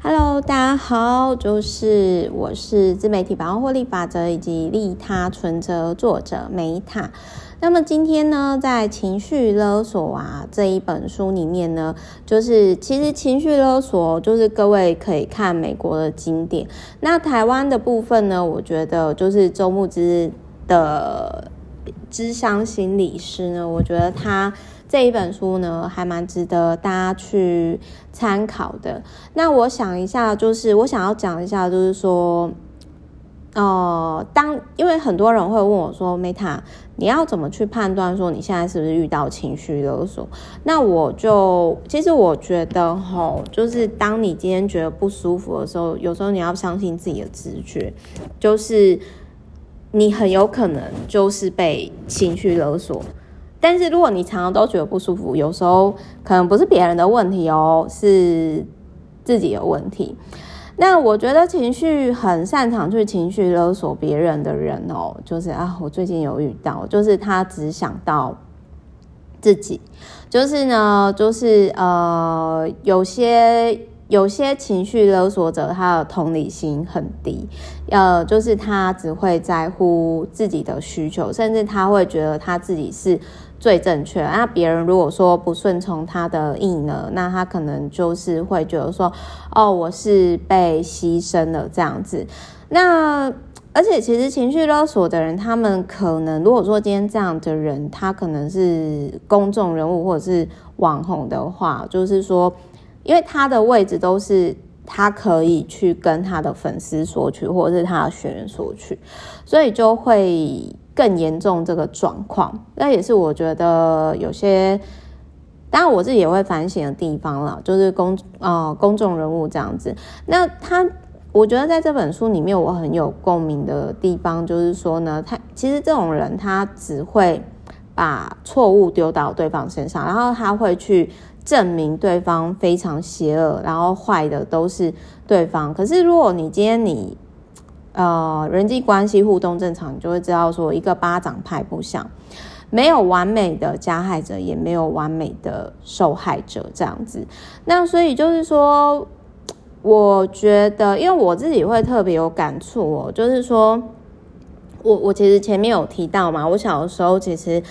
Hello，大家好，就是我是自媒体百万获利法则以及利他存折作者梅塔。那么今天呢，在情绪勒索啊这一本书里面呢，就是其实情绪勒索就是各位可以看美国的经典。那台湾的部分呢，我觉得就是周慕之的智商心理师呢，我觉得他。这一本书呢，还蛮值得大家去参考的。那我想一下，就是我想要讲一下，就是说，呃，当因为很多人会问我说，Meta，你要怎么去判断说你现在是不是遇到情绪勒索？那我就其实我觉得，吼，就是当你今天觉得不舒服的时候，有时候你要相信自己的直觉，就是你很有可能就是被情绪勒索。但是如果你常常都觉得不舒服，有时候可能不是别人的问题哦，是自己有问题。那我觉得情绪很擅长去情绪勒索别人的人哦，就是啊，我最近有遇到，就是他只想到自己，就是呢，就是呃，有些。有些情绪勒索者，他的同理心很低，呃，就是他只会在乎自己的需求，甚至他会觉得他自己是最正确。那别人如果说不顺从他的意呢，那他可能就是会觉得说，哦，我是被牺牲了这样子。那而且其实情绪勒索的人，他们可能如果说今天这样的人，他可能是公众人物或者是网红的话，就是说。因为他的位置都是他可以去跟他的粉丝索取，或者是他的学员索取，所以就会更严重这个状况。那也是我觉得有些，当然我自己也会反省的地方了，就是公啊、呃、公众人物这样子。那他，我觉得在这本书里面我很有共鸣的地方，就是说呢，他其实这种人他只会把错误丢到对方身上，然后他会去。证明对方非常邪恶，然后坏的都是对方。可是如果你今天你呃人际关系互动正常，你就会知道说一个巴掌拍不响，没有完美的加害者，也没有完美的受害者这样子。那所以就是说，我觉得，因为我自己会特别有感触哦，就是说我我其实前面有提到嘛，我小的时候其实。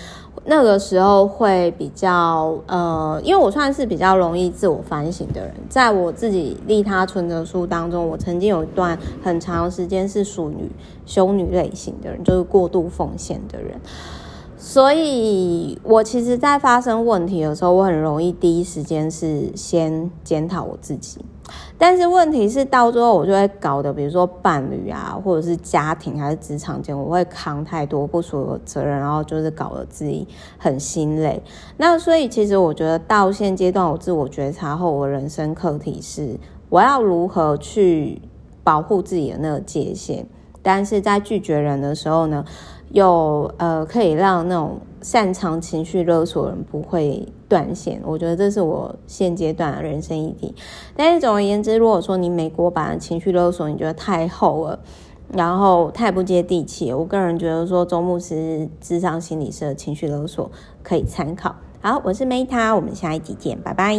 那个时候会比较呃，因为我算是比较容易自我反省的人，在我自己利他存折书当中，我曾经有一段很长时间是属于修女类型的人，就是过度奉献的人。所以，我其实，在发生问题的时候，我很容易第一时间是先检讨我自己。但是问题是，到最后我就会搞得，比如说伴侣啊，或者是家庭还是职场间，我会扛太多不属于的责任，然后就是搞得自己很心累。那所以，其实我觉得到现阶段，我自我觉察后，我人生课题是我要如何去保护自己的那个界限。但是在拒绝人的时候呢，又呃可以让那种擅长情绪勒索的人不会断线，我觉得这是我现阶段的人生议题。但是总而言之，如果说你美国版的情绪勒索你觉得太厚了，然后太不接地气，我个人觉得说周慕姿咨商心理师的情绪勒索可以参考。好，我是 Meta，我们下一集见，拜拜。